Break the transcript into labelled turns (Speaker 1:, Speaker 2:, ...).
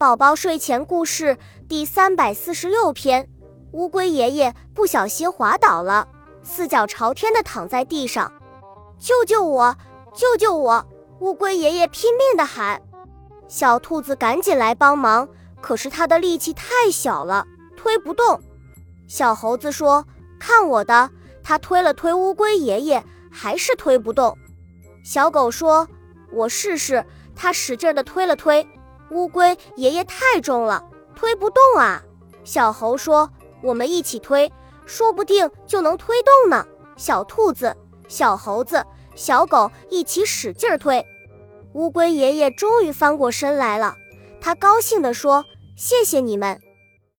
Speaker 1: 宝宝睡前故事第三百四十六篇：乌龟爷爷不小心滑倒了，四脚朝天的躺在地上。救救我！救救我！乌龟爷爷拼命的喊。小兔子赶紧来帮忙，可是它的力气太小了，推不动。小猴子说：“看我的！”它推了推乌龟爷爷，还是推不动。小狗说：“我试试。”它使劲的推了推。乌龟爷爷太重了，推不动啊！小猴说：“我们一起推，说不定就能推动呢。”小兔子、小猴子、小狗一起使劲推，乌龟爷爷终于翻过身来了。他高兴地说：“谢谢你们。”